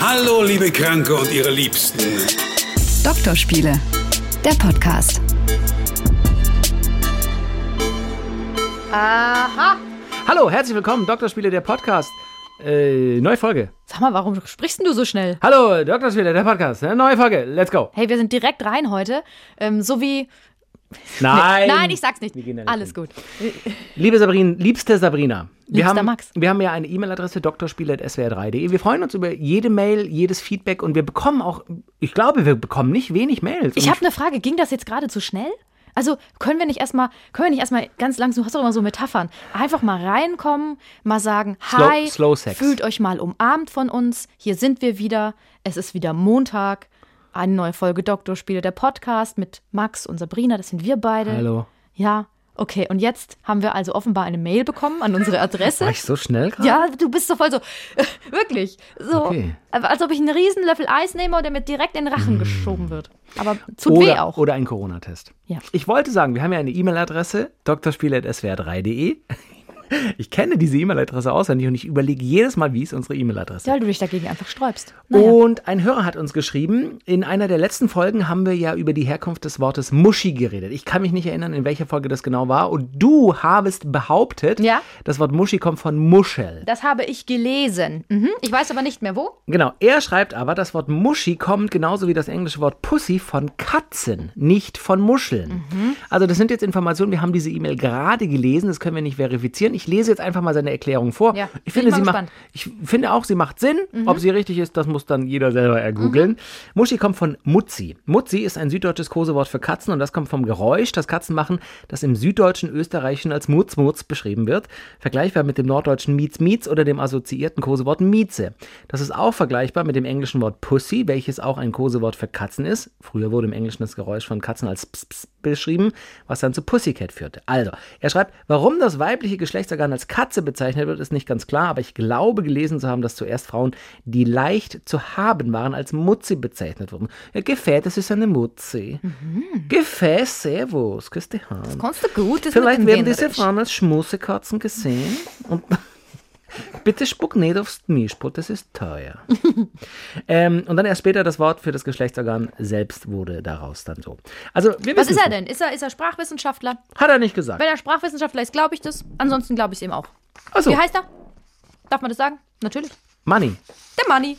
Hallo, liebe Kranke und ihre Liebsten. Doktorspiele, der Podcast. Aha. Hallo, herzlich willkommen, Doktorspiele, der Podcast. Äh, neue Folge. Sag mal, warum sprichst denn du so schnell? Hallo, Doktorspiele, der Podcast. Äh, Neue Folge, let's go. Hey, wir sind direkt rein heute. Ähm, so wie. Nein. Nein, ich sag's nicht. Alles hin. gut. Liebe Sabrina, liebste Sabrina. Wir Liebster haben, Max. Wir haben ja eine E-Mail-Adresse doktorspiele.swr3.de. Wir freuen uns über jede Mail, jedes Feedback und wir bekommen auch, ich glaube, wir bekommen nicht wenig Mails. Ich habe eine Frage. Ging das jetzt gerade zu schnell? Also können wir nicht erstmal, können wir nicht erstmal ganz langsam, du hast doch immer so Metaphern, einfach mal reinkommen, mal sagen, Slow- hi, slow sex. fühlt euch mal umarmt von uns, hier sind wir wieder, es ist wieder Montag, eine neue Folge Doktorspiele, der Podcast mit Max und Sabrina, das sind wir beide. Hallo. Ja, okay, und jetzt haben wir also offenbar eine Mail bekommen an unsere Adresse. War ich so schnell gerade? Ja, du bist so voll so, wirklich, so, Okay. als ob ich einen riesen Löffel Eis nehme und der mir direkt in den Rachen geschoben wird. Aber tut weh auch. oder ein Corona-Test. Ja. Ich wollte sagen, wir haben ja eine E-Mail-Adresse, doktorspiele.swr3.de. Ich kenne diese E-Mail-Adresse auswendig und ich überlege jedes Mal, wie ist unsere E-Mail-Adresse. Ja, weil du dich dagegen einfach sträubst. Naja. Und ein Hörer hat uns geschrieben, in einer der letzten Folgen haben wir ja über die Herkunft des Wortes Muschi geredet. Ich kann mich nicht erinnern, in welcher Folge das genau war. Und du habest behauptet, Ja. das Wort Muschi kommt von Muschel. Das habe ich gelesen. Mhm. Ich weiß aber nicht mehr wo. Genau, er schreibt aber, das Wort Muschi kommt genauso wie das englische Wort Pussy von Katzen, nicht von Muscheln. Mhm. Also das sind jetzt Informationen, wir haben diese E-Mail gerade gelesen, das können wir nicht verifizieren. Ich lese jetzt einfach mal seine Erklärung vor. Ja, ich finde, sie macht, gespannt. Mhm. ich finde auch, sie macht Sinn. Ob sie richtig ist, das muss dann jeder selber ergoogeln. Muschi kommt von Mutzi. Mutzi ist ein süddeutsches Kosewort für Katzen und das kommt vom Geräusch, das Katzen machen, das im süddeutschen Österreichischen als Mutz-Mutz beschrieben wird. Vergleichbar mit dem norddeutschen Mietz-Mietz oder dem assoziierten Kosewort Mieze. Das ist auch vergleichbar mit dem englischen Wort Pussy, welches auch ein Kosewort für Katzen ist. Früher wurde im Englischen das Geräusch von Katzen als Ps, Ps beschrieben, was dann zu Pussycat führte. Also, er schreibt, warum das weibliche Geschlechtsorgan als Katze bezeichnet wird, ist nicht ganz klar, aber ich glaube gelesen zu haben, dass zuerst Frauen, die leicht zu haben waren, als Mutzi bezeichnet wurden. Ja, Gefäß, das ist eine Mutzi. Gefäß, servus, küss die Hand. Kannst du gut? Das Vielleicht werden diese. Frauen als Schmusekatzen gesehen. Und bitte spuck nicht aufs Mischpult, das ist teuer. ähm, und dann erst später das Wort für das Geschlechtsorgan selbst wurde daraus dann so. Also, Was ist er denn? Ist er, ist er Sprachwissenschaftler? Hat er nicht gesagt. Wenn er Sprachwissenschaftler ist, glaube ich das. Ansonsten glaube ich es ihm auch. Achso, Wie heißt er? Darf man das sagen? Natürlich. Money. Der Money.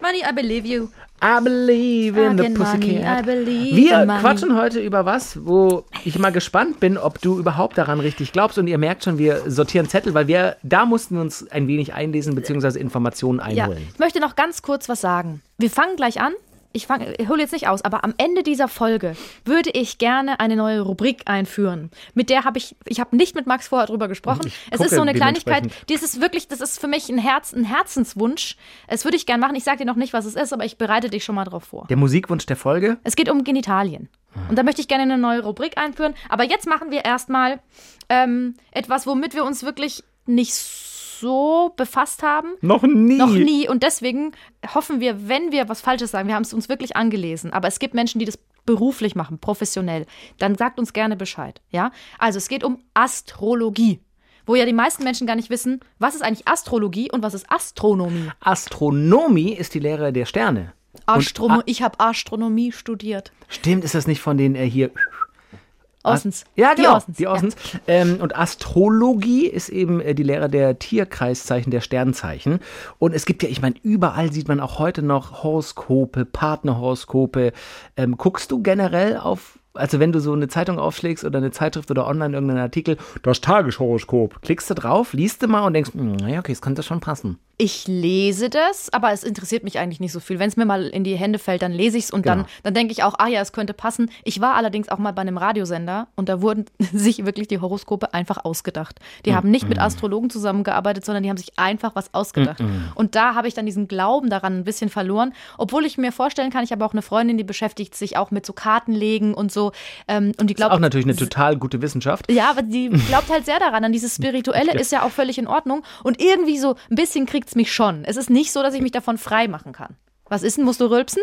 Money, I believe you. I believe in the Again, money, pussycat. I believe Wir money. quatschen heute über was, wo ich mal gespannt bin, ob du überhaupt daran richtig glaubst. Und ihr merkt schon, wir sortieren Zettel, weil wir, da mussten uns ein wenig einlesen bzw. Informationen Ja, einholen. ich möchte noch ganz kurz was sagen. Wir fangen gleich an. Ich, fang, ich hole jetzt nicht aus, aber am Ende dieser Folge würde ich gerne eine neue Rubrik einführen. Mit der habe ich, ich habe nicht mit Max vorher drüber gesprochen. Ich es ist so eine Kleinigkeit, die ist wirklich, das ist für mich ein, Herz, ein Herzenswunsch. Es würde ich gerne machen. Ich sage dir noch nicht, was es ist, aber ich bereite dich schon mal drauf vor. Der Musikwunsch der Folge. Es geht um Genitalien. Und da möchte ich gerne eine neue Rubrik einführen. Aber jetzt machen wir erstmal ähm, etwas, womit wir uns wirklich nicht so befasst haben. Noch nie. Noch nie. Und deswegen hoffen wir, wenn wir was Falsches sagen, wir haben es uns wirklich angelesen, aber es gibt Menschen, die das beruflich machen, professionell, dann sagt uns gerne Bescheid. Ja? Also es geht um Astrologie. Wo ja die meisten Menschen gar nicht wissen, was ist eigentlich Astrologie und was ist Astronomie. Astronomie ist die Lehre der Sterne. Astrono Und, ich habe Astronomie studiert. stimmt, ist das nicht von den äh, hier. Außens. Ja, Die genau. Außens, Die ja. Außens. Ähm, und Astrologie ist eben äh, die Lehre der Tierkreiszeichen, der Sternzeichen. Und es gibt ja, ich meine, überall sieht man auch heute noch Horoskope, Partnerhoroskope. Ähm, guckst du generell auf, also wenn du so eine Zeitung aufschlägst oder eine Zeitschrift oder online irgendeinen Artikel, das Tageshoroskop, klickst du drauf, liest du mal und denkst, hm, naja, okay, es könnte schon passen. Ich lese das, aber es interessiert mich eigentlich nicht so viel. Wenn es mir mal in die Hände fällt, dann lese ich es und Genau. dann, dann denke ich auch, ah ja, es könnte passen. Ich war allerdings auch mal bei einem Radiosender und da wurden sich wirklich die Horoskope einfach ausgedacht. Die haben nicht mit Astrologen zusammengearbeitet, sondern die haben sich einfach was ausgedacht. Und da habe ich dann diesen Glauben daran ein bisschen verloren, obwohl ich mir vorstellen kann, ich habe auch eine Freundin, die beschäftigt sich auch mit so Kartenlegen und so. Ähm, und die glaubt, Auch natürlich eine total gute Wissenschaft. ja, aber die glaubt halt sehr daran, an dieses Spirituelle ist ja auch völlig in Ordnung. Und irgendwie so ein bisschen kriegt es mich schon. Es ist nicht so, dass ich mich davon frei machen kann. Was ist denn? Musst du rülpsen?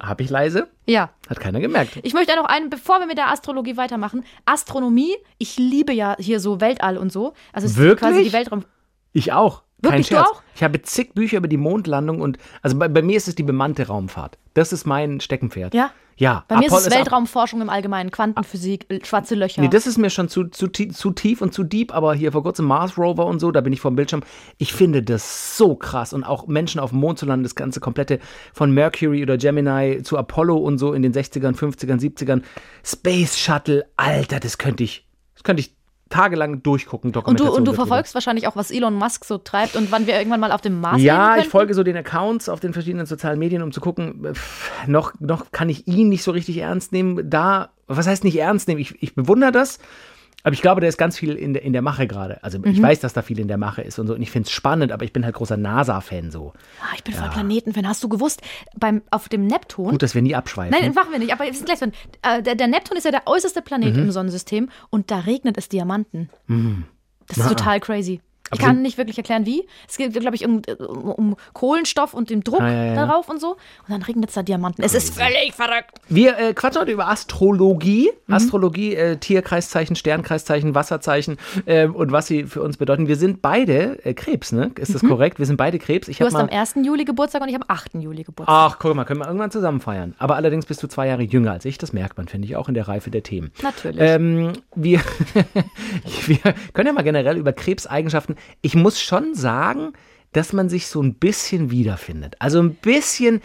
Habe ich leise? Ja. Hat keiner gemerkt. Ich möchte noch einen, bevor wir mit der Astrologie weitermachen. Astronomie, ich liebe ja hier so Weltall und so. Also Wirklich? quasi die Weltraum. Ich auch. Kein Wirklich, du Scherz. auch? Ich habe zig Bücher über die Mondlandung und also bei, bei mir ist es die bemannte Raumfahrt. Das ist mein Steckenpferd. Ja? Ja. Bei mir ist Apollo es ab- Weltraumforschung im Allgemeinen, Quantenphysik, äh, schwarze Löcher. Nee, das ist mir schon zu, zu, zu tief und zu deep, aber hier vor kurzem Mars Rover und so, da bin ich vom Bildschirm. Ich finde das so krass und auch Menschen auf dem Mond zu landen, das ganze komplette von Mercury oder Gemini zu Apollo und so in den 60ern, 50ern, 70ern. Space Shuttle, Alter, das könnte ich, das könnte ich tagelang durchgucken. und du, und du verfolgst wahrscheinlich auch, was Elon Musk so treibt und wann wir irgendwann mal auf dem Mars Ja, leben ich folge so den Accounts auf den verschiedenen sozialen Medien, um zu gucken, pff, noch, noch kann ich ihn nicht so richtig ernst nehmen. Da, was heißt nicht ernst nehmen? Ich, ich bewundere das, aber ich glaube, da ist ganz viel in der, in der Mache gerade. Also Mhm. ich weiß, dass da viel in der Mache ist und so. Und ich finde es spannend, aber ich bin halt großer NASA-Fan so. Ah, ich bin voll Planetenfan. Hast du gewusst, beim, auf dem Neptun. Gut, dass wir nie abschweifen. Nein, machen wir nicht, aber wir sind gleich dran. Äh, der, der Neptun ist ja der äußerste Planet Mhm. im Sonnensystem und da regnet es Diamanten. Das ist Ah. total crazy. Ich Aber kann nicht wirklich erklären, wie. Es geht, glaube ich, um, um, um Kohlenstoff und den Druck Ah, ja, ja. darauf und so. Und dann regnet es da Diamanten. Es ist völlig verrückt. Wir äh, quatschen heute über Astrologie. Mhm. Astrologie, äh, Tierkreiszeichen, Sternkreiszeichen, Wasserzeichen äh, und was sie für uns bedeuten. Wir sind beide äh, Krebs, ne? Ist das korrekt? Wir sind beide Krebs. Ich Mhm. Du hast mal am 1. Juli Geburtstag und ich am 8. Juli Geburtstag. Ach, guck mal, können wir irgendwann zusammen feiern. Aber allerdings bist du zwei Jahre jünger als ich. Das merkt man, finde ich, auch in der Reife der Themen. Natürlich. Ähm, wir, wir können ja mal generell über Krebseigenschaften. Ich muss schon sagen, dass man sich so ein bisschen wiederfindet. Also ein bisschen,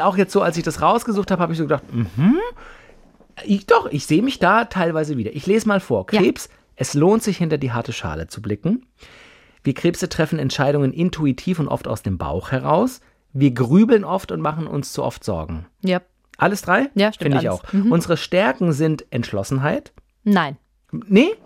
auch jetzt so, als ich das rausgesucht habe, habe ich so gedacht, mhm, ich, doch, ich sehe mich da teilweise wieder. Ich lese mal vor. Ja. Krebs, es lohnt sich hinter die harte Schale zu blicken. Wir Krebse treffen Entscheidungen intuitiv und oft aus dem Bauch heraus. Wir grübeln oft und machen uns zu oft Sorgen. ja. Alles drei? Ja, stimmt, Finde ich alles. auch. Mhm. Unsere Stärken sind Entschlossenheit. Nein. Nee,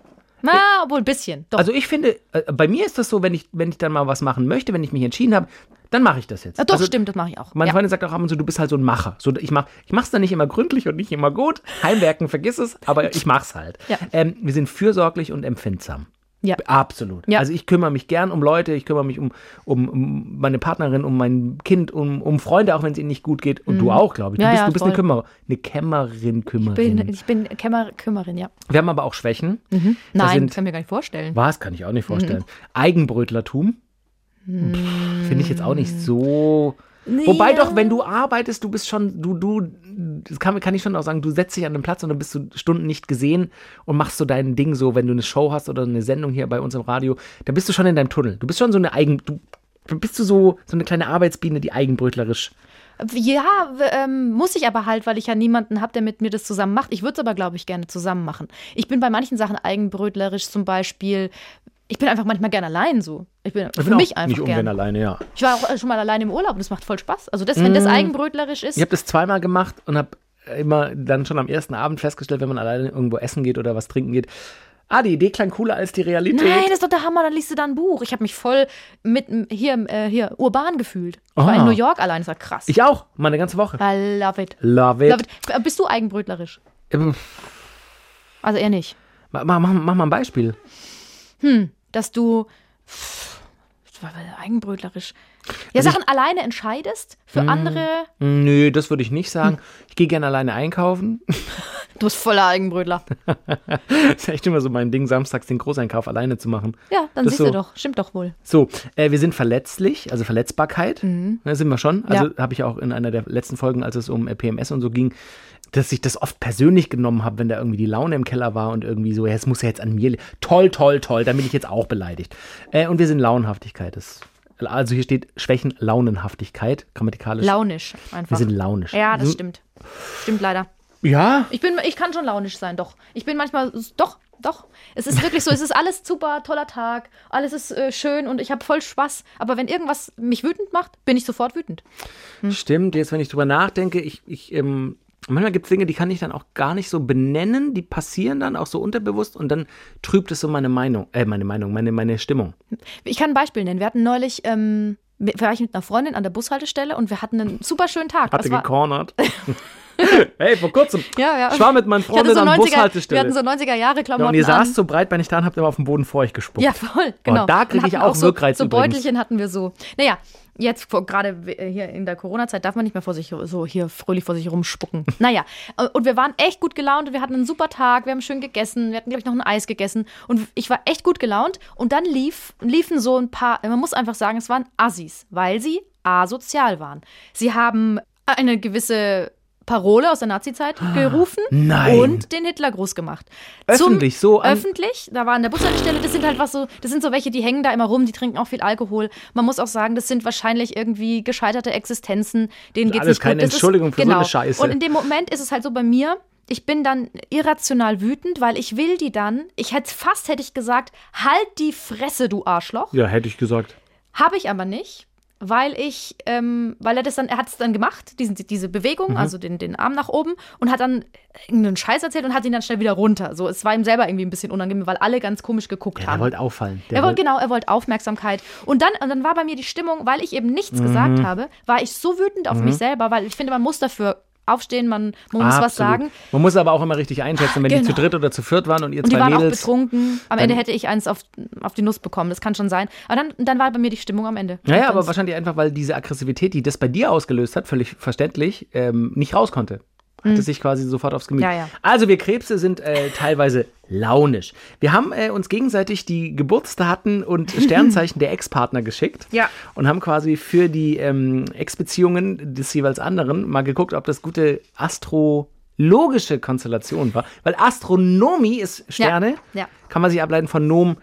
Na, obwohl ein bisschen. Doch. also ich finde, äh, bei mir ist das so, wenn ich, wenn ich dann mal was machen möchte, wenn ich mich entschieden habe, dann mache ich das jetzt. ja, doch, also, stimmt, das mache ich auch. Meine ja. Freundin sagt auch ab und zu, du bist halt so ein Macher. So, ich mach, ich mach's dann nicht immer gründlich und nicht immer gut. Heimwerken, vergiss es, aber ich mach's halt. Ja. Ähm, wir sind fürsorglich und empfindsam. Ja. Absolut. Ja. Also ich kümmere mich gern um Leute, ich kümmere mich um, um, um meine Partnerin, um mein Kind, um, um Freunde, auch wenn es ihnen nicht gut geht. Und du auch, glaube ich. Du Mhm. Ja, bist, ja, du bist eine. Kümmerer. Eine Kämmerin, Kümmerin. bin, ich bin Kämmer, Kümmerin, ja. wir haben aber auch Schwächen. Mhm. Nein, sind- das kann ich mir gar nicht vorstellen. Was kann ich auch nicht vorstellen. Eigenbrötlertum. Pff, Finde ich jetzt auch nicht so. Wobei Ja. doch, wenn du arbeitest, du bist schon, du, du, das kann, kann ich schon auch sagen, du setzt dich an den Platz und dann bist du Stunden nicht gesehen und machst so dein Ding so, wenn du eine Show hast oder eine Sendung hier bei uns im Radio, dann bist du schon in deinem Tunnel. Du bist schon so eine Eigen, du bist du so, so eine kleine Arbeitsbiene, die eigenbrötlerisch. Ja, ähm, muss ich aber halt, weil ich ja niemanden habe, der mit mir das zusammen macht. Ich würde es aber, glaube ich, gerne zusammen machen. Ich bin bei manchen Sachen eigenbrötlerisch, zum Beispiel. Ich bin einfach manchmal gern allein so. Ich bin, Ich für bin mich auch einfach nicht ungern gern. alleine, ja. Ich war auch schon mal allein im Urlaub und das macht voll Spaß. Also das, wenn das eigenbrötlerisch ist. Ich habe das zweimal gemacht und habe immer dann schon am ersten Abend festgestellt, wenn man alleine irgendwo essen geht oder was trinken geht, ah, die Idee klang cooler als die Realität. Nein, das ist doch der Hammer, dann liest du da ein Buch. Ich habe mich voll mit hier, äh, hier urban gefühlt. Ich war Ah. in New York allein, das war krass. Ich auch, mal eine ganze Woche. I love it. Love it. Love it. Äh, Bist du eigenbrötlerisch? Ähm, Also eher nicht. Mach, mach, mach mal ein Beispiel. Dass du pff, eigenbrötlerisch. Ja, Sachen alleine entscheidest für Mhm. andere. Hm, Nö, das würde ich nicht Hm. sagen. Ich gehe gerne alleine einkaufen. Du bist voller Eigenbrötler. das ist echt immer so mein Ding, samstags den Großeinkauf alleine zu machen. Ja, dann Das siehst so. du doch. Stimmt doch wohl. So, äh, wir sind verletzlich, also Verletzbarkeit. Da sind wir schon. Also Mhm. Ja. habe ich auch in einer der letzten Folgen, als es um äh, PMS und so ging, dass ich das oft persönlich genommen habe, wenn da irgendwie die Laune im Keller war und irgendwie so, ja, es muss ja jetzt an mir. Toll, toll, toll, dann bin ich jetzt auch beleidigt. Äh, und wir sind Launenhaftigkeit. Das, also hier steht Schwächen, Launenhaftigkeit, grammatikalisch. Launisch einfach. wir sind launisch. ja, das So- stimmt. Stimmt leider. Ja, Ich bin, ich kann schon launisch sein, doch. Ich bin manchmal, doch, doch. Es ist wirklich so, es ist alles super, toller Tag, alles ist äh, schön und ich habe voll Spaß. Aber wenn irgendwas mich wütend macht, bin ich sofort wütend. Stimmt, jetzt wenn ich drüber nachdenke, ich, ich ähm, manchmal gibt es Dinge, die kann ich dann auch gar nicht so benennen, die passieren dann auch so unterbewusst und dann trübt es so meine Meinung, äh, meine Meinung, meine, meine Stimmung. Ich kann ein Beispiel nennen. Wir hatten neulich, ähm, war ich mit einer Freundin an der Bushaltestelle und wir hatten einen super schönen Tag. Hatte gecornert. Hey, vor kurzem. Ja, ja. Ich war mit meinen Freunden so an 90er, wir Bushaltestelle. hatten so 90er Jahre ja, Klamotten und ihr saßt so breit bei nicht da und habt immer auf dem Boden vor euch gespuckt. Ja, voll, genau. da krieg Und ich auch so, Wirkreiz So übrigens. Beutelchen hatten wir so. Naja, jetzt gerade äh, hier in der Corona-Zeit darf man nicht mehr vor sich so hier fröhlich vor sich rumspucken. Naja, äh, und wir waren echt gut gelaunt und wir hatten einen super Tag, wir haben schön gegessen, wir hatten, glaube ich, noch ein Eis gegessen und ich war echt gut gelaunt und dann lief, liefen so ein paar, man muss einfach sagen, es waren Assis, weil sie asozial waren. Sie haben eine gewisse Parole aus der Nazi-Zeit gerufen Ah, nein. und den Hitlergruß gemacht. Öffentlich, so an- öffentlich, da war an der Bushaltestelle, das sind halt was so, das sind so welche, die hängen da immer rum, die trinken auch viel Alkohol. Man muss auch sagen, das sind wahrscheinlich irgendwie gescheiterte Existenzen, denen geht's alles nicht keine gut. Entschuldigung für so genau. eine Scheiße. Und in dem Moment ist es halt so bei mir, ich bin dann irrational wütend, weil ich will die dann, ich hätte fast hätte ich gesagt, halt die Fresse, du Arschloch. Ja, hätte ich gesagt. Habe ich aber nicht, weil ich, ähm, weil er das dann, er hat es dann gemacht, diesen, diese Bewegung, Mhm. also den, den Arm nach oben und hat dann irgendeinen Scheiß erzählt und hat ihn dann schnell wieder runter. So, es war ihm selber irgendwie ein bisschen unangenehm, weil alle ganz komisch geguckt Ja, haben. der wollte auffallen. Der Er wollte, genau, er wollte Aufmerksamkeit. Und dann, und dann war bei mir die Stimmung, weil ich eben nichts Mhm. gesagt habe, war ich so wütend auf mich selber, weil ich finde, man muss dafür aufstehen, man, man muss was Absolut. sagen. Man muss aber auch immer richtig einschätzen, wenn die Genau. zu dritt oder zu viert waren und ihr Und die zwei waren auch Mädels. betrunken. Am Ende hätte ich eins auf, auf die Nuss bekommen. Das kann schon sein. Aber dann, dann war bei mir die Stimmung am Ende. Naja, aber wahrscheinlich einfach, weil diese Aggressivität, die das bei dir ausgelöst hat, völlig verständlich, ähm, nicht raus konnte. Hat es sich quasi sofort aufs Gemüt. Ja, ja. Also wir Krebse sind äh, teilweise launisch. Wir haben äh, uns gegenseitig die Geburtsdaten und Sternzeichen der Ex-Partner geschickt Ja. und haben quasi für die ähm, Ex-Beziehungen des jeweils anderen mal geguckt, ob das gute astrologische Konstellation war. Weil Astronomie ist Sterne, ja. kann man sich ableiten von Nom.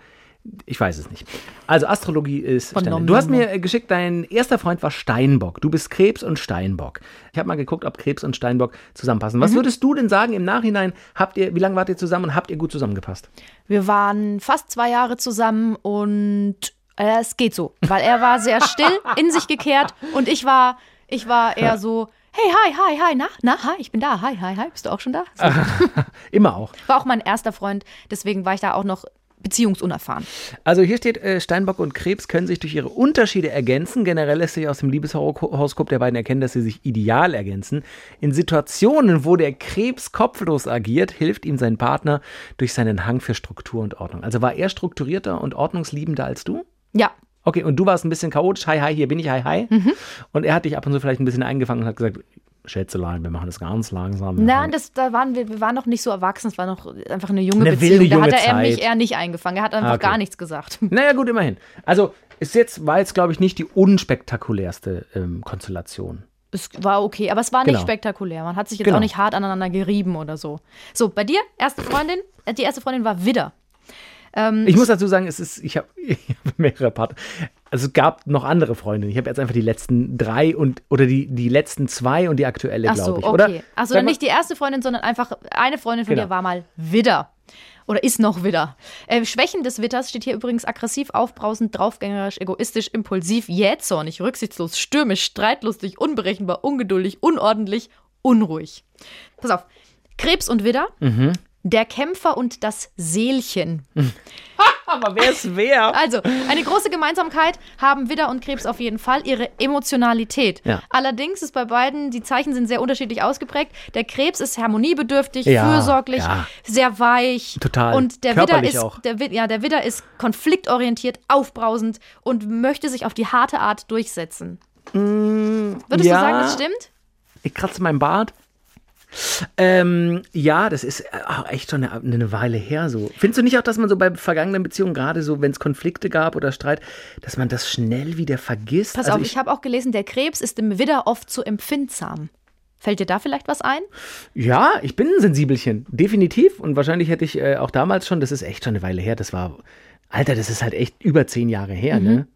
Ich weiß es nicht. Also Astrologie ist Von Sterne. Nom, Du hast Nom, mir geschickt, dein erster Freund war Steinbock. Du bist Krebs und Steinbock. Ich habe mal geguckt, ob Krebs und Steinbock zusammenpassen. Mhm. Was würdest du denn sagen im Nachhinein? Habt ihr, wie lange wart ihr zusammen und habt ihr gut zusammengepasst? Wir waren fast zwei Jahre zusammen und äh, es geht so. Weil er war sehr still, in sich gekehrt und ich war, ich war eher so, hey, hi, hi, hi, na, na, hi, ich bin da, hi, hi, hi, bist du auch schon da? So. Immer auch. War auch mein erster Freund, deswegen war ich da auch noch beziehungsunerfahren. Also hier steht, äh, Steinbock und Krebs können sich durch ihre Unterschiede ergänzen. Generell lässt sich aus dem Liebeshoroskop der beiden erkennen, dass sie sich ideal ergänzen. In Situationen, wo der Krebs kopflos agiert, hilft ihm sein Partner durch seinen Hang für Struktur und Ordnung. Also war er strukturierter und ordnungsliebender als du? Ja, Okay, und du warst ein bisschen chaotisch, hi, hi, hier bin ich, hi, hi. Mhm. Und er hat dich ab und zu vielleicht ein bisschen eingefangen und hat gesagt, Schätzelein, wir machen das ganz langsam. Nein, das, da waren wir, wir waren noch nicht so erwachsen, es war noch einfach eine junge Eine Beziehung. wilde da hat junge er Zeit. mich eher nicht eingefangen. Er hat einfach Ah, okay. gar nichts gesagt. Naja, gut, immerhin. Also, ist jetzt, war jetzt, glaube ich, nicht die unspektakulärste ähm, Konstellation. Es war okay, aber es war nicht Genau. spektakulär. Man hat sich jetzt Genau. auch nicht hart aneinander gerieben oder so. So, bei dir, erste Freundin, äh, die erste Freundin war Widder. Ähm, Ich muss dazu sagen, es ist, ich habe hab mehrere Partner. Also es gab noch andere Freundinnen. Ich habe jetzt einfach die letzten drei und oder die, die letzten zwei und die aktuelle, Ach so, glaube ich. okay. Oder? Achso, dann mal- nicht die erste Freundin, sondern einfach eine Freundin von Genau. dir war mal Widder. Oder ist noch Widder. Äh, Schwächen des Widders steht hier übrigens aggressiv, aufbrausend, draufgängerisch, egoistisch, impulsiv, jähzornig, rücksichtslos, stürmisch, streitlustig, unberechenbar, ungeduldig, unordentlich, unruhig. Pass auf. Krebs und Widder. Mhm. Der Kämpfer und das Seelchen. Aber wer ist wer? Also, eine große Gemeinsamkeit haben Widder und Krebs auf jeden Fall, ihre Emotionalität. Ja. Allerdings ist bei beiden, die Zeichen sind sehr unterschiedlich ausgeprägt. Der Krebs ist harmoniebedürftig, Ja, fürsorglich, ja. sehr weich. Total. Und der Widder ist, auch. Der, ja, der Widder ist konfliktorientiert, aufbrausend und möchte sich auf die harte Art durchsetzen. Würdest Mm, ja. du sagen, das stimmt? Ich kratze meinen Bart. Ähm, ja, das ist äh, auch echt schon eine, eine Weile her so. Findest du nicht auch, dass man so bei vergangenen Beziehungen, gerade so, wenn es Konflikte gab oder Streit, dass man das schnell wieder vergisst? Pass Also auf, ich, habe auch gelesen, der Krebs ist im Widder oft zu empfindsam. Fällt dir da vielleicht was ein? Ja, ich bin ein Sensibelchen, definitiv. Und wahrscheinlich hätte ich äh, auch damals schon, das ist echt schon eine Weile her, das war, Alter, das ist halt echt über zehn Jahre her, Mhm. ne?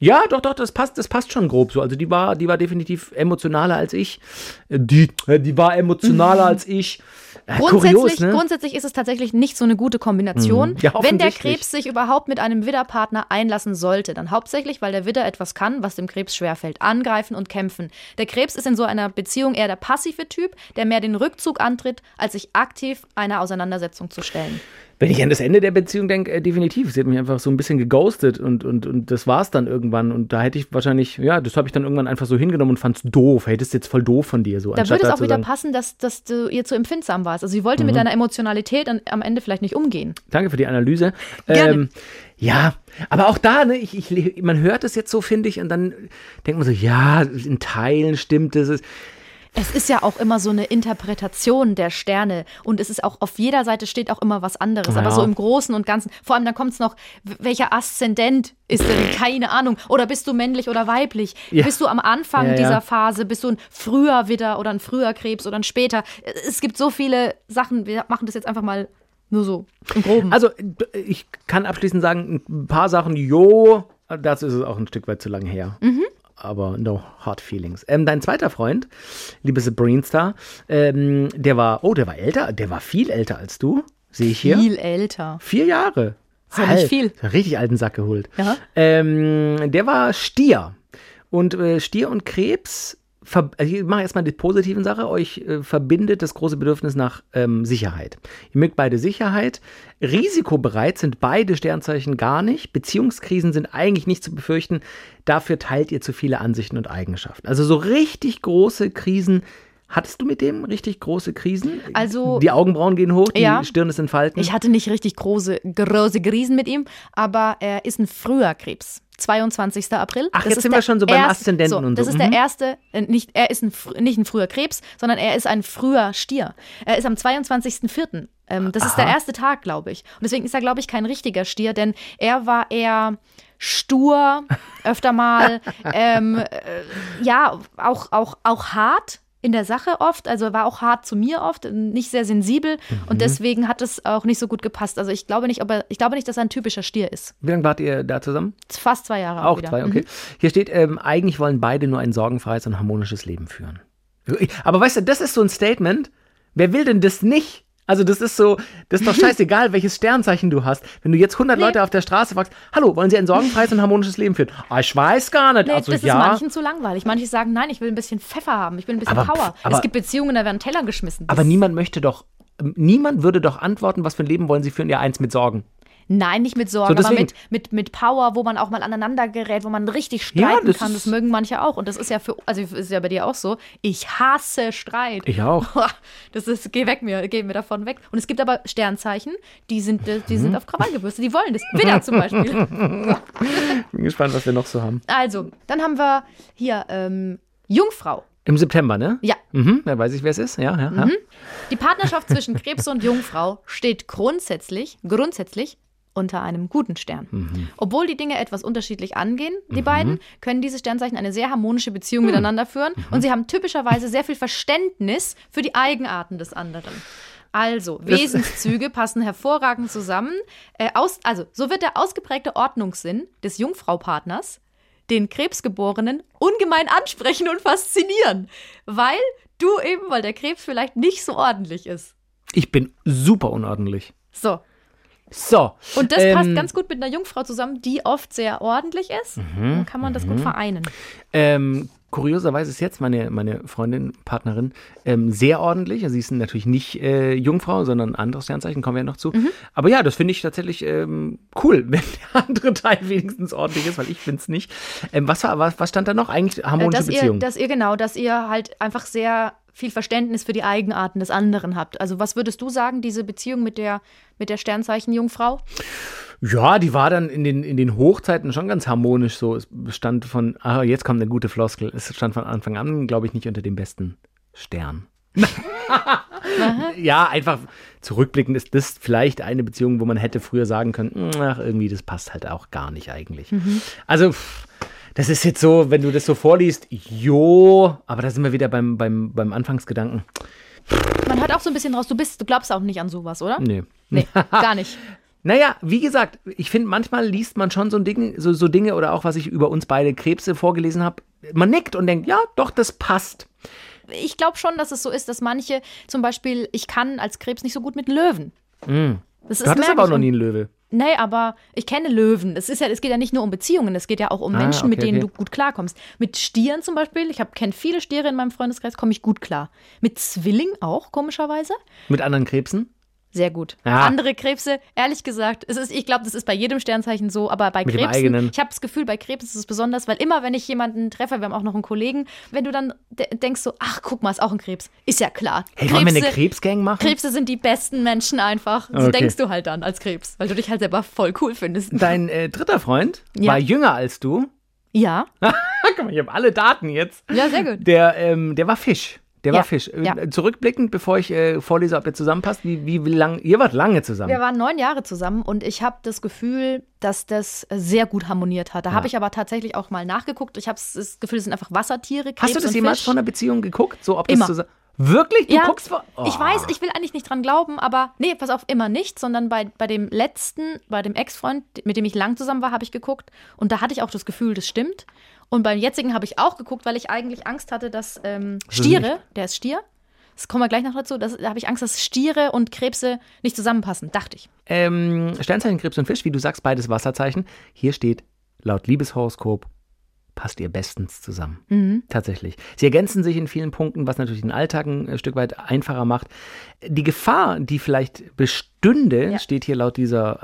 Ja, doch, doch, das passt, das passt schon grob so. Also die war, die war definitiv emotionaler als ich. Äh, Die, die war emotionaler als ich. Äh, Grundsätzlich, kurios, ne? grundsätzlich ist es tatsächlich nicht so eine gute Kombination. Mhm. Ja, Wenn der. Krebs sich überhaupt mit einem Widderpartner einlassen sollte, dann hauptsächlich, weil der Widder etwas kann, was dem Krebs schwerfällt. Angreifen und kämpfen. Der Krebs ist in so einer Beziehung eher der passive Typ, der mehr den Rückzug antritt, als sich aktiv einer Auseinandersetzung zu stellen. Wenn ich an das Ende der Beziehung denke, äh, definitiv. Sie hat mich einfach so ein bisschen geghostet und, und, und das war es dann irgendwann. Und da hätte ich wahrscheinlich, ja, das habe ich dann irgendwann einfach so hingenommen und fand es doof. Hey, das ist jetzt voll doof von dir. So, Da würde es auch wieder sagen, passen, dass, dass du ihr zu empfindsam warst. Also sie wollte Mhm. mit deiner Emotionalität an, am Ende vielleicht nicht umgehen. Danke für die Analyse. Gerne. Ähm, ja, aber auch da, ne, ich, ich, man hört es jetzt so, finde ich, und dann denkt man so, ja, in Teilen stimmt es. Es- ist ja auch immer so eine Interpretation der Sterne und es ist auch auf jeder Seite steht auch immer was anderes, aber Ja. so im Großen und Ganzen. Vor allem dann kommt es noch, welcher Aszendent ist denn? Keine Ahnung. Oder bist du männlich oder weiblich? Ja. Bist du am Anfang Ja, dieser Phase? Bist du ein früher Widder oder ein früher Krebs oder ein später? Es gibt so viele Sachen. Wir machen das jetzt einfach mal nur so im Groben. Also, ich kann abschließend sagen, ein paar Sachen, jo, dazu ist es auch ein Stück weit zu lange her. Mhm. Aber no hard feelings. Ähm, dein zweiter Freund, liebe Sabrina Star, ähm, der war, oh, der war älter, der war viel älter als du, sehe ich hier. viel älter. Vier Jahre. Ist ja nicht viel. Richtig alten Sack geholt. Ja. Ähm, der war Stier. Und äh, Stier und Krebs, also ich mache erstmal die positiven Sache, euch äh, verbindet das große Bedürfnis nach ähm, Sicherheit. Ihr mögt beide Sicherheit. Risikobereit sind beide Sternzeichen gar nicht. Beziehungskrisen sind eigentlich nicht zu befürchten. Dafür teilt ihr zu viele Ansichten und Eigenschaften. Also so richtig große Krisen. Hattest du mit dem richtig große Krisen? Also- die Augenbrauen gehen hoch, die Ja. Stirn ist in Falten. Ich hatte nicht richtig große, große Krisen mit ihm, aber er ist ein früher Krebs. 22. April. Ach, Das jetzt ist sind wir schon so beim erste- Aszendenten so, und so. Das ist Mhm. der erste, äh, nicht, er ist ein, nicht ein früher Krebs, sondern er ist ein früher Stier. Er ist am 22.04. Ähm, das ist der Aha. erste Tag, glaube ich. Und deswegen ist er, glaube ich, kein richtiger Stier, denn er war eher stur, öfter mal, ähm, äh, ja, auch, auch, auch hart in der Sache oft, also er war auch hart zu mir oft, nicht sehr sensibel Mhm. und deswegen hat es auch nicht so gut gepasst. Also ich glaube nicht, ob er, ich glaube nicht, dass er ein typischer Stier ist. Wie lange wart ihr da zusammen? Fast zwei Jahre Auch wieder. zwei, okay. Mhm. Hier steht, ähm, eigentlich wollen beide nur ein sorgenfreies und harmonisches Leben führen. Aber weißt du, das ist so ein Statement. Wer will denn das nicht? Also das ist so, das ist doch scheißegal, welches Sternzeichen du hast. Wenn du jetzt 100 Nee. Leute auf der Straße fragst, hallo, wollen sie ein sorgenfreies und harmonisches Leben führen? Ah, ich weiß gar nicht. Nee, also das ja. ist manchen zu langweilig. Manche sagen, nein, ich will ein bisschen Pfeffer haben, ich will ein bisschen Aber- Power. aber- es gibt Beziehungen, da werden Teller geschmissen. Das- Aber niemand möchte doch, niemand würde doch antworten, was für ein Leben wollen sie führen? Ja, eins mit Sorgen. Nein, nicht mit Sorgen, So, aber mit, mit, mit Power, wo man auch mal aneinander gerät, wo man richtig Ja, streiten das kann. Das mögen manche auch. Und das ist ja für, also ist ja bei dir auch so. Ich hasse Streit. Ich auch. Das ist, geh weg mir, geh mir davon weg. Und es gibt aber Sternzeichen, die sind, die Mhm. sind auf Krawall gebürstet, die wollen das. Widder zum Beispiel. Bin gespannt, was wir noch so haben. Also, dann haben wir hier ähm, Jungfrau. Im September, ne? Ja, Mhm, da weiß ich, wer es ist. Ja, ja, ja. Die Partnerschaft zwischen Krebs und Jungfrau steht grundsätzlich, grundsätzlich unter einem guten Stern. Mhm. Obwohl die Dinge etwas unterschiedlich angehen, die beiden, können diese Sternzeichen eine sehr harmonische Beziehung Mhm. miteinander führen und sie haben typischerweise sehr viel Verständnis für die Eigenarten des anderen. Also, Wesenszüge passen hervorragend zusammen. Äh, aus, also, so wird der ausgeprägte Ordnungssinn des Jungfraupartners den Krebsgeborenen ungemein ansprechen und faszinieren, weil du eben, weil der Krebs vielleicht nicht so ordentlich ist. Ich bin super unordentlich. So. So. Und das ähm, passt ganz gut mit einer Jungfrau zusammen, die oft sehr ordentlich ist. Dann kann man das gut vereinen. Ähm, kurioserweise ist jetzt meine, meine Freundin, Partnerin, ähm, sehr ordentlich. Also sie ist natürlich nicht äh, Jungfrau, sondern ein anderes Sternzeichen, kommen wir ja noch zu. Mhm. Aber ja, das finde ich tatsächlich ähm, cool, wenn der andere Teil wenigstens ordentlich ist, weil ich finde es nicht. Ähm, was, war, was, was stand da noch? Eigentlich Äh, harmonische dass ihr, Beziehung. dass ihr genau, dass ihr halt einfach sehr viel Verständnis für die Eigenarten des anderen habt. Also was würdest du sagen, diese Beziehung mit der, mit der Sternzeichen Jungfrau? Ja, die war dann in den, in den Hochzeiten schon ganz harmonisch so. Es bestand von, ah, jetzt kommt eine gute Floskel. Es stand von Anfang an, glaube ich, nicht unter dem besten Stern. ja, einfach zurückblickend ist das vielleicht eine Beziehung, wo man hätte früher sagen können, "Mm, ach, irgendwie, das passt halt auch gar nicht eigentlich. Also, pff, das ist jetzt so, wenn du das so vorliest, jo, aber da sind wir wieder beim, beim, beim Anfangsgedanken. Man hört auch so ein bisschen raus, du bist, du glaubst auch nicht an sowas, oder? Nee. Nee, gar nicht. Naja, wie gesagt, ich finde, manchmal liest man schon so, Ding, so, so Dinge oder auch, was ich über uns beide Krebse vorgelesen habe. Man nickt und denkt, ja, doch, das passt. Ich glaube schon, dass es so ist, dass manche, zum Beispiel, ich kann als Krebs nicht so gut mit Löwen. Das Mm. Du hattest aber auch noch nie einen Löwe. Nee, aber ich kenne Löwen. Es, ist ja, es geht ja nicht nur um Beziehungen, es geht ja auch um Ah, Menschen, mit okay, denen okay. du gut klarkommst. Mit Stieren zum Beispiel, ich kenne viele Stiere in meinem Freundeskreis, komme ich gut klar. Mit Zwilling auch, komischerweise. Mit anderen Krebsen? Sehr gut. Ja. Andere Krebse, ehrlich gesagt, es ist, ich glaube, das ist bei jedem Sternzeichen so, aber bei Mit Krebsen, ich habe das Gefühl, bei Krebs ist es besonders, weil immer, wenn ich jemanden treffe, wir haben auch noch einen Kollegen, wenn du dann de denkst so, ach, guck mal, ist auch ein Krebs. Ist ja klar. Hey, wollen wir eine Krebsgang machen? Krebse sind die besten Menschen einfach. So Okay. denkst du halt dann als Krebs, weil du dich halt selber voll cool findest. Dein äh, dritter Freund Ja. war jünger als du. Ja, Guck mal, ich habe alle Daten jetzt. ja, sehr gut. Der, ähm, der war Fisch. Der Ja, war Fisch. Äh, ja. Zurückblickend, bevor ich äh, vorlese, ob ihr zusammenpasst, wie, wie, wie lang, ihr wart lange zusammen. Wir waren neun Jahre zusammen und ich habe das Gefühl, dass das sehr gut harmoniert hat. Da habe ich aber tatsächlich auch mal nachgeguckt. Ich habe das Gefühl, es sind einfach Wassertiere. Krebs Hast du das jemals Fisch. von einer Beziehung geguckt? So, ob das Immer. zusammen. Wirklich? Du Ja, guckst vor. Oh. Ich weiß, ich will eigentlich nicht dran glauben, aber nee, pass auf, immer nicht, sondern bei, bei dem letzten, bei dem Ex-Freund, mit dem ich lang zusammen war, habe ich geguckt und da hatte ich auch das Gefühl, das stimmt. Und beim jetzigen habe ich auch geguckt, weil ich eigentlich Angst hatte, dass ähm, Stiere, der ist Stier, das kommen wir gleich noch dazu, das, da habe ich Angst, dass Stiere und Krebse nicht zusammenpassen, dachte ich. Ähm, Sternzeichen Krebs und Fisch, wie du sagst, beides Wasserzeichen. Hier steht, laut Liebeshoroskop passt ihr bestens zusammen. Mhm. Tatsächlich. Sie ergänzen sich in vielen Punkten, was natürlich den Alltag ein äh, Stück weit einfacher macht. Die Gefahr, die vielleicht bestünde, Ja. steht hier laut dieser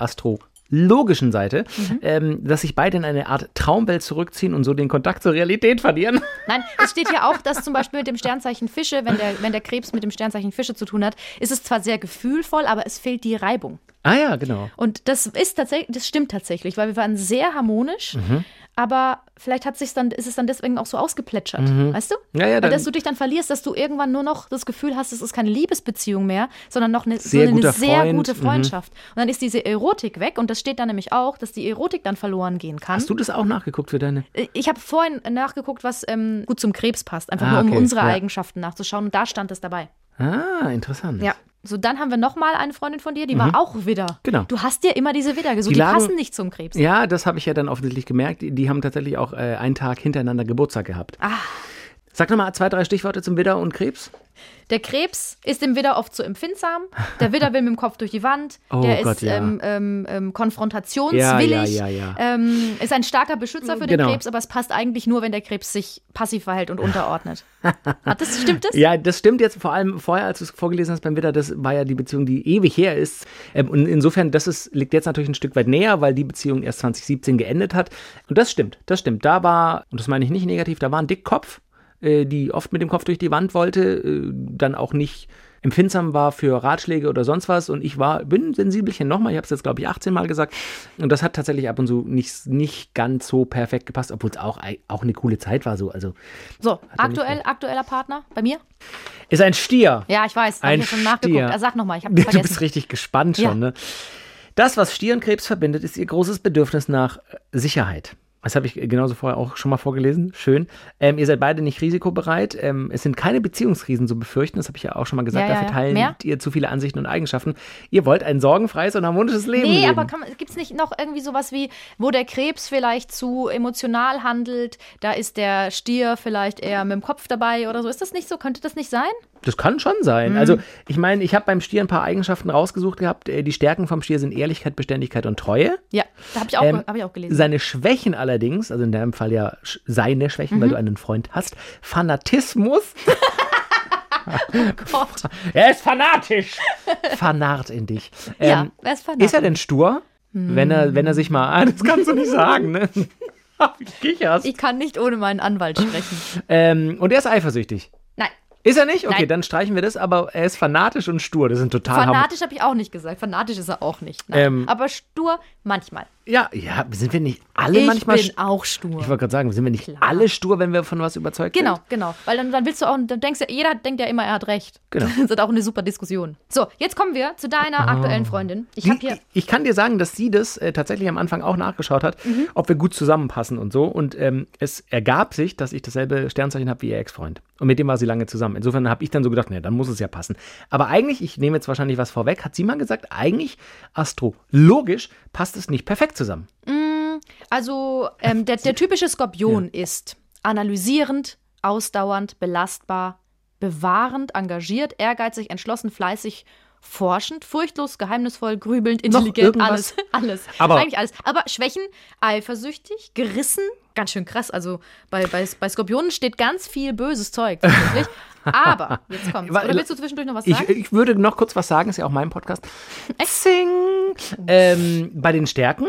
astrologischen Seite, Mhm. ähm, dass sich beide in eine Art Traumwelt zurückziehen und so den Kontakt zur Realität verlieren. Nein, es steht hier auch, dass zum Beispiel mit dem Sternzeichen Fische, wenn der, wenn der Krebs mit dem Sternzeichen Fische zu tun hat, ist es zwar sehr gefühlvoll, aber es fehlt die Reibung. Ah ja, genau. Und das ist tatsächlich, das stimmt tatsächlich, weil wir waren sehr harmonisch, aber vielleicht hat sich's dann, ist es dann deswegen auch so ausgeplätschert, weißt du? Ja, ja, Weil dann- dass du dich dann verlierst, dass du irgendwann nur noch das Gefühl hast, es ist keine Liebesbeziehung mehr, sondern noch eine, Sehr so eine guter sehr Freund, gute mhm. Freundschaft. Und dann ist diese Erotik weg und das steht da nämlich auch, dass die Erotik dann verloren gehen kann. Hast du das auch nachgeguckt für deine? Ich habe vorhin nachgeguckt, was ähm, gut zum Krebs passt, einfach Ah, nur um okay, unsere ja. Eigenschaften nachzuschauen und da stand es dabei. Ah, interessant. Ja. So, dann haben wir noch mal eine Freundin von dir, die war auch Widder. Mhm. Genau. Du hast dir immer diese Widder gesucht, Die die, lagen- passen nicht zum Krebs. Ja, das habe ich ja dann offensichtlich gemerkt. Die, die haben tatsächlich auch äh, einen Tag hintereinander Geburtstag gehabt. Ah. Sag doch mal zwei, drei Stichworte zum Widder und Krebs. Der Krebs ist im Widder oft zu empfindsam. Der Widder will mit dem Kopf durch die Wand. Oh der Gott, ist ja. ähm, ähm, ähm, konfrontationswillig. Ja, ja, ja, ja. Ähm, ist ein starker Beschützer für den Genau. Krebs, aber es passt eigentlich nur, wenn der Krebs sich passiv verhält und unterordnet. Hat das, stimmt das? Ja, das stimmt jetzt vor allem vorher, als du es vorgelesen hast beim Widder, das war ja die Beziehung, die ewig her ist. Ähm, und insofern, das ist, liegt jetzt natürlich ein Stück weit näher, weil die Beziehung erst 2017 geendet hat. Und das stimmt, das stimmt. Da war, und das meine ich nicht negativ, da war ein Dickkopf, äh, die oft mit dem Kopf durch die Wand wollte, äh, dann auch nicht empfindsam war für Ratschläge oder sonst was und ich war, bin Sensibelchen nochmal, ich habe es jetzt glaube ich 18 Mal gesagt und das hat tatsächlich ab und zu nicht, nicht ganz so perfekt gepasst, obwohl es auch, auch eine coole Zeit war so, also So, er aktuell, aktueller Partner bei mir? ist ein Stier. Ja, ich weiß. Habe Ein ich ja schon nachgeguckt. Stier. Ah, Sag nochmal, ich habe Du vergessen. bist richtig gespannt schon, Ja. ne? Das, was Stier und Krebs verbindet, ist ihr großes Bedürfnis nach äh, Sicherheit. Das habe ich genauso vorher auch schon mal vorgelesen. Schön. Ähm, ihr seid beide nicht risikobereit. Ähm, es sind keine Beziehungskrisen zu befürchten. Das habe ich ja auch schon mal gesagt. Ja, ja, Dafür ja. teilen Mehr? ihr zu viele Ansichten und Eigenschaften. Ihr wollt ein sorgenfreies und harmonisches Leben Nee, leben. aber gibt es nicht noch irgendwie sowas wie, wo der Krebs vielleicht zu emotional handelt, da ist der Stier vielleicht eher mit dem Kopf dabei oder so. Ist das nicht so? Könnte das nicht sein? Das kann schon sein. Mhm. Also, ich meine, ich habe beim Stier ein paar Eigenschaften rausgesucht gehabt. Äh, Die Stärken vom Stier sind Ehrlichkeit, Beständigkeit und Treue. Ja, da habe ich, auch- Ähm, hab ich auch gelesen. Seine Schwächen allerdings, also in deinem Fall ja seine Schwächen, Mhm. weil du einen Freund hast, Fanatismus. Gott. Er ist fanatisch. Fanart in dich. Ja, Ähm, er ist fanatisch. ist er denn stur? Wenn, er, wenn er sich mal. Ah, das kannst du nicht sagen, ne? Ich kann nicht ohne meinen Anwalt sprechen. Ähm, und er ist eifersüchtig. Ist er nicht? Okay, Nein. dann streichen wir das, aber er ist fanatisch und stur. Das sind total fanatisch habe ich auch nicht gesagt. Fanatisch ist er auch nicht. Ähm, Aber stur manchmal. Ja, ja, sind wir nicht alle ich manchmal. bin st- auch stur. Ich wollte gerade sagen, sind wir nicht Klar. alle stur, wenn wir von was überzeugt Genau, sind? genau. Weil dann, dann willst du auch, dann denkst du, jeder denkt ja immer, er hat recht. Genau. Das ist auch eine super Diskussion. So, jetzt kommen wir zu deiner aktuellen Freundin. Ich Die, hier. ich kann dir sagen, dass sie das äh, tatsächlich am Anfang auch nachgeschaut hat, Mhm. ob wir gut zusammenpassen und so. Und ähm, es ergab sich, dass ich dasselbe Sternzeichen habe wie ihr Ex-Freund. Und mit dem war sie lange zusammen. Insofern habe ich dann so gedacht, ne, dann muss es ja passen. Aber eigentlich, ich nehme jetzt wahrscheinlich was vorweg, hat sie mal gesagt, eigentlich astrologisch passt es nicht perfekt zusammen. Also, ähm, der, der typische Skorpion ist analysierend, ausdauernd, belastbar, bewahrend, engagiert, ehrgeizig, entschlossen, fleißig, forschend, furchtlos, geheimnisvoll, grübelnd, intelligent, alles. Alles. Aber- Eigentlich alles. Aber Schwächen, eifersüchtig, gerissen, ganz schön krass. Also bei, bei, bei Skorpionen steht ganz viel böses Zeug tatsächlich. Aber, jetzt kommt's. Oder willst du zwischendurch noch was Ich, sagen? ich würde noch kurz was sagen, ist ja auch mein Podcast. Zing. Ähm, bei den Stärken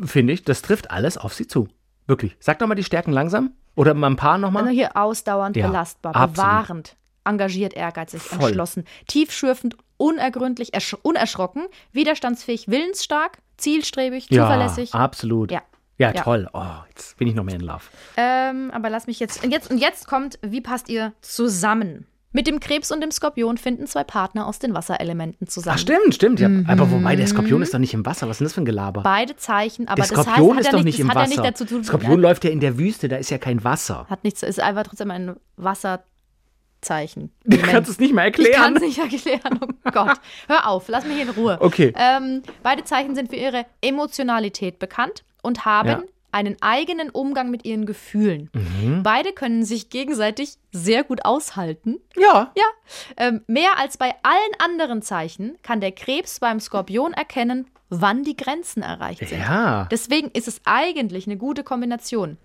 finde ich, das trifft alles auf sie zu. Wirklich. Sag doch mal die Stärken langsam. Oder mal ein paar Also nochmal. hier ausdauernd, Ja, belastbar, absolut. bewahrend, engagiert, ehrgeizig, Voll. entschlossen, tiefschürfend, unergründlich, ersch unerschrocken, widerstandsfähig, willensstark, zielstrebig, zuverlässig. absolut. Ja. Ja, Ja. toll. Oh, jetzt bin ich noch mehr in Love. Ähm, aber lass mich jetzt. Und, jetzt. und jetzt kommt, wie passt ihr zusammen? Mit dem Krebs und dem Skorpion finden zwei Partner aus den Wasserelementen zusammen. Ach, stimmt, stimmt. Ja. Mhm. Aber wobei, der Skorpion ist doch nicht im Wasser. Was ist denn das für ein Gelaber? Beide Zeichen, aber der das heißt, Skorpion hat ist ja doch nicht, im Wasser. ja nicht dazu zu tun. Skorpion läuft ja in der Wüste, da ist ja kein Wasser. Hat nichts, ist einfach trotzdem ein Wasserzeichen. Du kannst es nicht mehr Ich kann erklären. es nicht erklären. Oh Gott. Hör auf, lass mich in Ruhe. Okay. Ähm, beide Zeichen sind für ihre Emotionalität bekannt und haben Ja. einen eigenen Umgang mit ihren Gefühlen. Mhm. Beide können sich gegenseitig sehr gut aushalten. Ja. Ja. Ähm, mehr als bei allen anderen Zeichen kann der Krebs beim Skorpion erkennen, wann die Grenzen erreicht sind. Ja. Deswegen ist es eigentlich eine gute Kombination.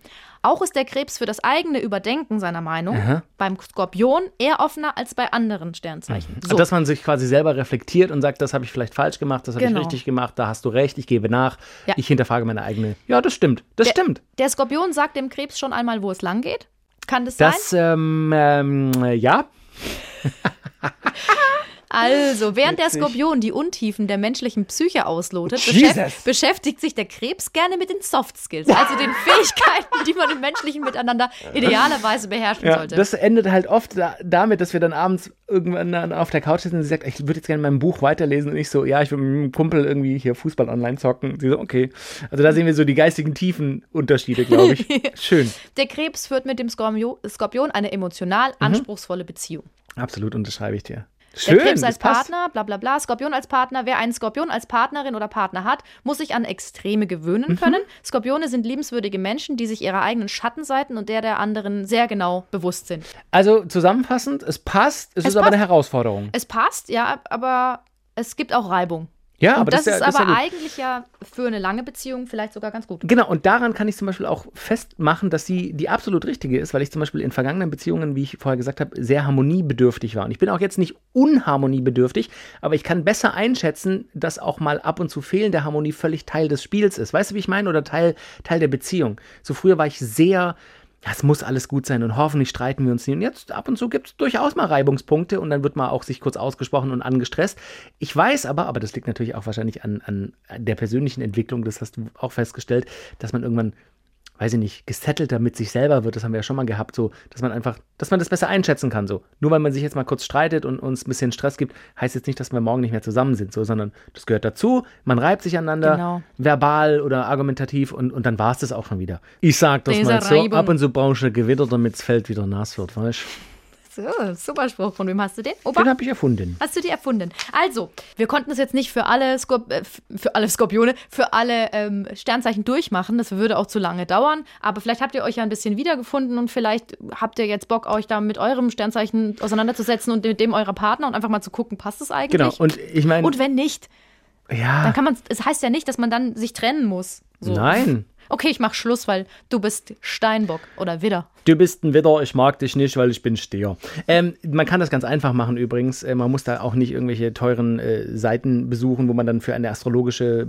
Auch ist der Krebs für das eigene Überdenken seiner Meinung Aha. beim Skorpion eher offener als bei anderen Sternzeichen. So. Dass man sich quasi selber reflektiert und sagt, das habe ich vielleicht falsch gemacht, das habe Genau. ich richtig gemacht, da hast du recht, ich gebe nach, Ja. ich hinterfrage meine eigene. Ja, das stimmt. Das stimmt. Der Skorpion sagt dem Krebs schon einmal, wo es lang geht. Kann das, sein? Das, ähm, ähm, ja. Also, während der Witzig. Skorpion die Untiefen der menschlichen Psyche auslotet, Jesus. beschäft beschäftigt sich der Krebs gerne mit den Soft Skills, also den Fähigkeiten, die man im menschlichen Miteinander idealerweise beherrschen Ja, sollte. das endet halt oft da, damit, dass wir dann abends irgendwann dann auf der Couch sitzen und sie sagt, ich würde jetzt gerne mein Buch weiterlesen und ich so, ja, ich will mit einem Kumpel irgendwie hier Fußball online zocken. Sie so, okay. Also da sehen wir so die geistigen Tiefenunterschiede, glaube ich. Schön. der Krebs führt mit dem Skorpio- Skorpion eine emotional anspruchsvolle Beziehung. Absolut unterschreibe ich dir. Der Schön. Krebs das als passt. Partner, bla bla bla, Skorpion als Partner. Wer einen Skorpion als Partnerin oder Partner hat, muss sich an Extreme gewöhnen Mhm. können. Skorpione sind liebenswürdige Menschen, die sich ihrer eigenen Schattenseiten und der der anderen sehr genau bewusst sind. Also zusammenfassend, es passt, es, Es ist aber eine passt. Herausforderung. Es passt, ja, aber es gibt auch Reibung. Ja, und aber das, das, ist, ja, das aber ist ja eigentlich ja für eine lange Beziehung vielleicht sogar ganz gut. Genau, und daran kann ich zum Beispiel auch festmachen, dass sie die absolut richtige ist, weil ich zum Beispiel in vergangenen Beziehungen, wie ich vorher gesagt habe, sehr harmoniebedürftig war. Und ich bin auch jetzt nicht unharmoniebedürftig, aber ich kann besser einschätzen, dass auch mal ab und zu fehlende Harmonie völlig Teil des Spiels ist. Weißt du, wie ich meine? Oder Teil, Teil der Beziehung. So früher war ich sehr. Ja, es muss alles gut sein und hoffentlich streiten wir uns nie. Und jetzt ab und zu gibt es durchaus mal Reibungspunkte und dann wird mal auch sich kurz ausgesprochen und angestresst. Ich weiß aber, aber das liegt natürlich auch wahrscheinlich an, an der persönlichen Entwicklung, das hast du auch festgestellt, dass man irgendwann, weiß ich nicht, gesettelter mit sich selber wird. Das haben wir ja schon mal gehabt, so, dass man einfach, dass man das besser einschätzen kann. So. Nur weil man sich jetzt mal kurz streitet und uns ein bisschen Stress gibt, heißt jetzt nicht, dass wir morgen nicht mehr zusammen sind, so, sondern das gehört dazu. Man reibt sich aneinander, Genau. verbal oder argumentativ und, und dann war es das auch schon wieder. Ich sag das Diese mal so, Reibung. ab und zu brauchst du Gewitter, damit das Feld wieder nass wird, weißt So, super Spruch. Von wem hast du den? Opa? Den habe ich erfunden. Hast du die erfunden? Also, wir konnten das jetzt nicht für alle, Skorp äh, für alle Skorpione, für alle ähm, Sternzeichen durchmachen. Das würde auch zu lange dauern. Aber vielleicht habt ihr euch ja ein bisschen wiedergefunden und vielleicht habt ihr jetzt Bock, euch da mit eurem Sternzeichen auseinanderzusetzen und mit dem eurer Partner und einfach mal zu gucken, passt es eigentlich? Genau, und ich meine, Und wenn nicht, ja, dann kann man, es heißt ja nicht, dass man dann sich trennen muss. So. nein. Okay, ich mach Schluss, weil du bist Steinbock oder Widder. Du bist ein Widder, ich mag dich nicht, weil ich bin Steher. Ähm, man kann das ganz einfach machen übrigens. Äh, man muss da auch nicht irgendwelche teuren äh, Seiten besuchen, wo man dann für eine astrologische,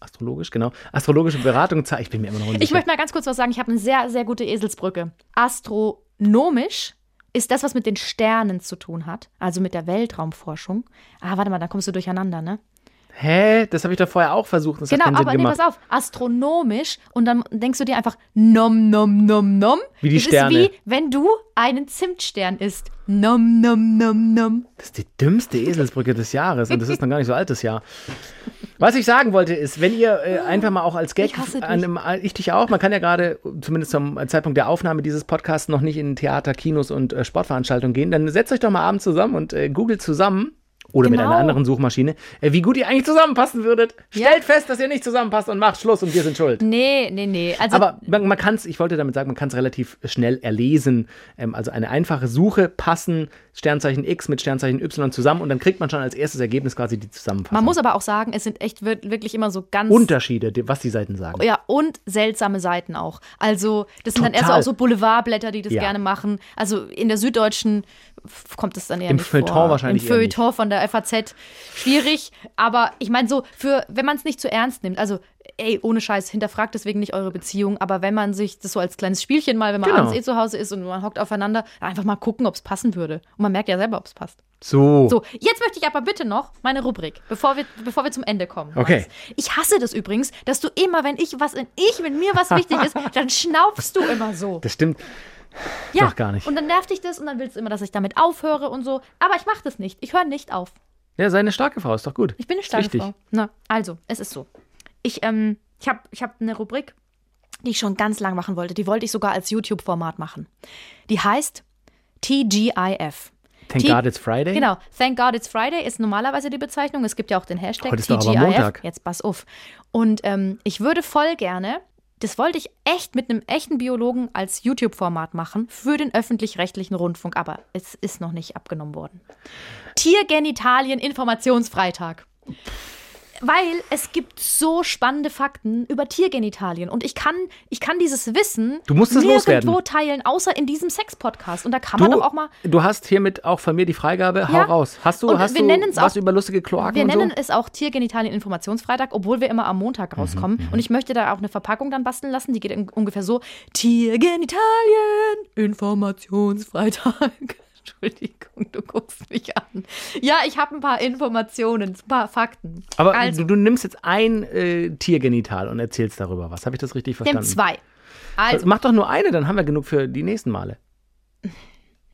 astrologisch, genau, astrologische Beratung zahlt. Ich bin mir immer noch unsicher. Ich möchte mal ganz kurz was sagen. Ich habe eine sehr, sehr gute Eselsbrücke. Astronomisch ist das, was mit den Sternen zu tun hat, also mit der Weltraumforschung. Ah, warte mal, da kommst du durcheinander, ne? Hä? Das habe ich doch vorher auch versucht. Das genau, hat aber nee, pass auf, astronomisch und dann denkst du dir einfach nom nom nom nom. Wie die das Sterne. ist wie, wenn du einen Zimtstern isst. Nom nom nom nom. Das ist die dümmste Eselsbrücke des Jahres und das ist noch gar nicht so altes Jahr. Was ich sagen wollte ist, wenn ihr äh, einfach mal auch als Gag, Ich an einem, ich dich auch, man kann ja gerade, zumindest zum Zeitpunkt der Aufnahme dieses Podcasts, noch nicht in Theater, Kinos und äh, Sportveranstaltungen gehen, dann setzt euch doch mal abends zusammen und äh, googelt zusammen oder mit Genau. einer anderen Suchmaschine, äh, wie gut ihr eigentlich zusammenpassen würdet. Ja. Stellt fest, dass ihr nicht zusammenpasst und macht Schluss und wir sind schuld. Nee, nee, nee. Also, Aber man, man kann es, ich wollte damit sagen, man kann es relativ schnell erlesen. Ähm, also eine einfache Suche, passen Sternzeichen X mit Sternzeichen Y zusammen und dann kriegt man schon als erstes Ergebnis quasi die Zusammenfassung. man muss aber auch sagen, es sind echt wir- wirklich immer so ganz. Unterschiede, was die Seiten sagen. Ja, und seltsame Seiten auch. Also, das sind dann eher so Total. auch so Boulevardblätter, die das Ja. gerne machen. Also, in der Süddeutschen kommt es dann eher Im nicht Feuilleton vor. wahrscheinlich Im. Feuilleton von der FAZ. Schwierig, aber ich meine so, für, wenn man es nicht zu ernst nimmt, also, ey, ohne Scheiß, hinterfragt deswegen nicht eure Beziehung, aber wenn man sich das so als kleines Spielchen mal, wenn man Genau. abends eh zu Hause ist und man hockt aufeinander, einfach mal gucken, ob es passen würde. Und man merkt ja selber, ob es passt. So. So, jetzt möchte ich aber bitte noch meine Rubrik, bevor wir, bevor wir zum Ende kommen. Okay. Ich hasse das übrigens, dass du immer, wenn ich was, wenn ich, wenn mir was wichtig ist, dann schnaufst du immer so. Das stimmt. Ja. doch gar nicht. Und dann nervt dich das und dann willst du immer, dass ich damit aufhöre und so. Aber ich mache das nicht. Ich höre nicht auf. Ja, sei eine starke Frau, ist doch gut. Ich bin eine starke. Frau. Na, also, es ist so. Ich, ähm, ich habe ich hab eine Rubrik, die ich schon ganz lang machen wollte. Die wollte ich sogar als YouTube-Format machen. Die heißt TGIF. Thank T- God it's Friday. Genau, Thank God It's Friday ist normalerweise die Bezeichnung. Es gibt ja auch den Hashtag Heute ist doch aber TGIF. Montag. Jetzt pass auf. Und ähm, ich würde voll gerne, das wollte ich echt mit einem echten Biologen als YouTube-Format machen für den öffentlich-rechtlichen Rundfunk, aber es ist noch nicht abgenommen worden. Tiergenitalien Informationsfreitag. Weil es gibt so spannende Fakten über Tiergenitalien und ich kann, ich kann dieses Wissen Du musst es nirgendwo teilen, außer in diesem Sex-Podcast. Und da kann man Du, doch auch mal du hast hiermit auch von mir die Freigabe, hau Ja. raus. Hast du, Und hast wir du was auch- über lustige Kloaken Wir nennen so? es auch Tiergenitalien Informationsfreitag, obwohl wir immer am Montag Mhm, rauskommen. Und ich möchte da auch eine Verpackung dann basteln lassen, die geht ungefähr so: Tiergenitalien Informationsfreitag. Entschuldigung, du guckst mich an. Ja, ich habe ein paar Informationen, ein paar Fakten. Aber also, du, du nimmst jetzt ein äh, Tiergenital und erzählst darüber was. Habe ich das richtig nimm verstanden? zwei. Also, Mach doch nur eine, dann haben wir genug für die nächsten Male.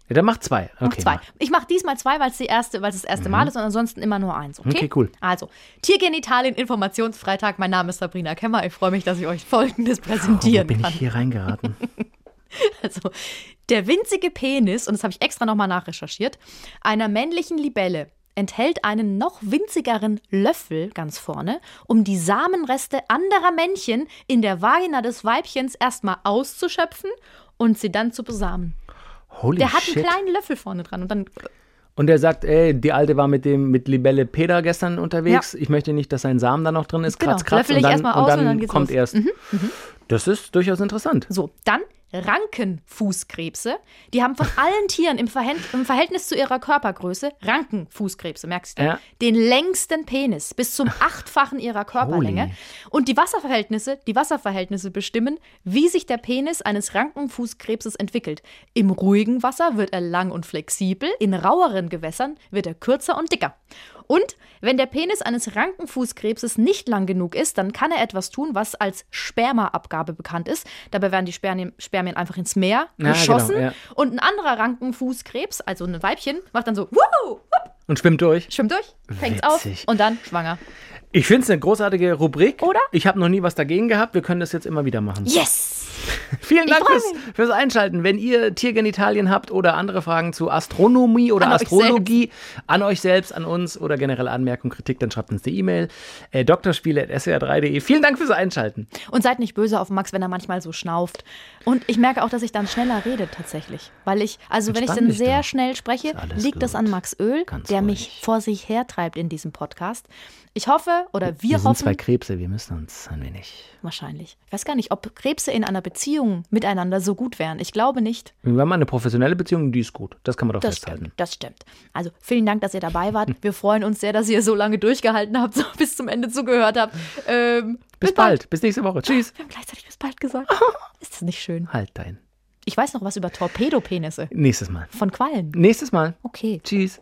Ja, dann mach zwei. Okay, Noch zwei. mach. Ich mache diesmal zwei, weil es die erste, weil es das erste Mal ist und ansonsten immer nur eins. Okay, Okay, cool. Also, Tiergenitalien Informationsfreitag. Mein Name ist Sabrina Kemmer. Ich freue mich, dass ich euch Folgendes Oh, wo präsentieren bin kann. ich hier reingeraten? Also, der winzige Penis, und das habe ich extra nochmal nachrecherchiert, einer männlichen Libelle enthält einen noch winzigeren Löffel ganz vorne, um die Samenreste anderer Männchen in der Vagina des Weibchens erstmal auszuschöpfen und sie dann zu besamen. Holy Der hat shit. einen kleinen Löffel vorne dran und dann Und er sagt, ey, die Alte war mit dem mit Libelle Peter gestern unterwegs. Ich möchte nicht, dass sein Samen da noch drin ist. Genau, Kratz, kratz. löffel Und ich dann, erstmal und aus dann, und dann kommt los. Mhm, erst. Das ist durchaus interessant. So, dann Rankenfußkrebse. Die haben von allen Tieren im, Verhält im Verhältnis zu ihrer Körpergröße, Rankenfußkrebse, merkst du, Ja. den längsten Penis bis zum achtfachen ihrer Körperlänge. Holy. Und die Wasserverhältnisse, die Wasserverhältnisse bestimmen, wie sich der Penis eines Rankenfußkrebses entwickelt. Im ruhigen Wasser wird er lang und flexibel, in raueren Gewässern wird er kürzer und dicker. Und wenn der Penis eines Rankenfußkrebses nicht lang genug ist, dann kann er etwas tun, was als Spermaabgabe bekannt ist. Dabei werden die Spermien, Spermien einfach ins Meer Ja, geschossen. genau, ja. Und ein anderer Rankenfußkrebs, also ein Weibchen, macht dann so, wuhu, Und schwimmt durch. schwimmt durch, fängt's auf und dann schwanger. Ich finde es eine großartige Rubrik. Oder? Ich habe noch nie was dagegen gehabt. Wir können das jetzt immer wieder machen. Yes! Vielen Dank fürs, fürs Einschalten. Wenn ihr Tiergenitalien habt oder andere Fragen zu Astronomie oder An euch Astrologie, an euch selbst, an uns oder generell Anmerkungen, Kritik, dann schreibt uns eine E-Mail. Äh, drspiele.swr3.de. Vielen Dank fürs Einschalten. Und seid nicht böse auf Max, wenn er manchmal so schnauft. Und ich merke auch, dass ich dann schneller rede tatsächlich. Weil ich, also wenn ich Entspann dann sehr doch. schnell spreche, liegt das gut. an Max Öl, Ganz der ruhig. mich vor sich hertreibt in diesem Podcast. Ich hoffe, oder wir, Wir sind hoffen, zwei Krebse, wir müssen uns ein wenig. wahrscheinlich. Ich weiß gar nicht, ob Krebse in einer Beziehung miteinander so gut wären. Ich glaube nicht. Wir haben eine professionelle Beziehung, die ist gut. Das kann man doch Das festhalten. stimmt, das stimmt. Also vielen Dank, dass ihr dabei wart. Wir freuen uns sehr, dass ihr so lange durchgehalten habt, so bis zum Ende zugehört habt. Ähm, Bis bald. Bis nächste Woche. Tschüss. Wir haben gleichzeitig bis bald gesagt. Ist das nicht schön? Halt dein. Ich weiß noch was über Torpedopenisse Nächstes Mal. von Quallen. Nächstes Mal. Okay. Tschüss.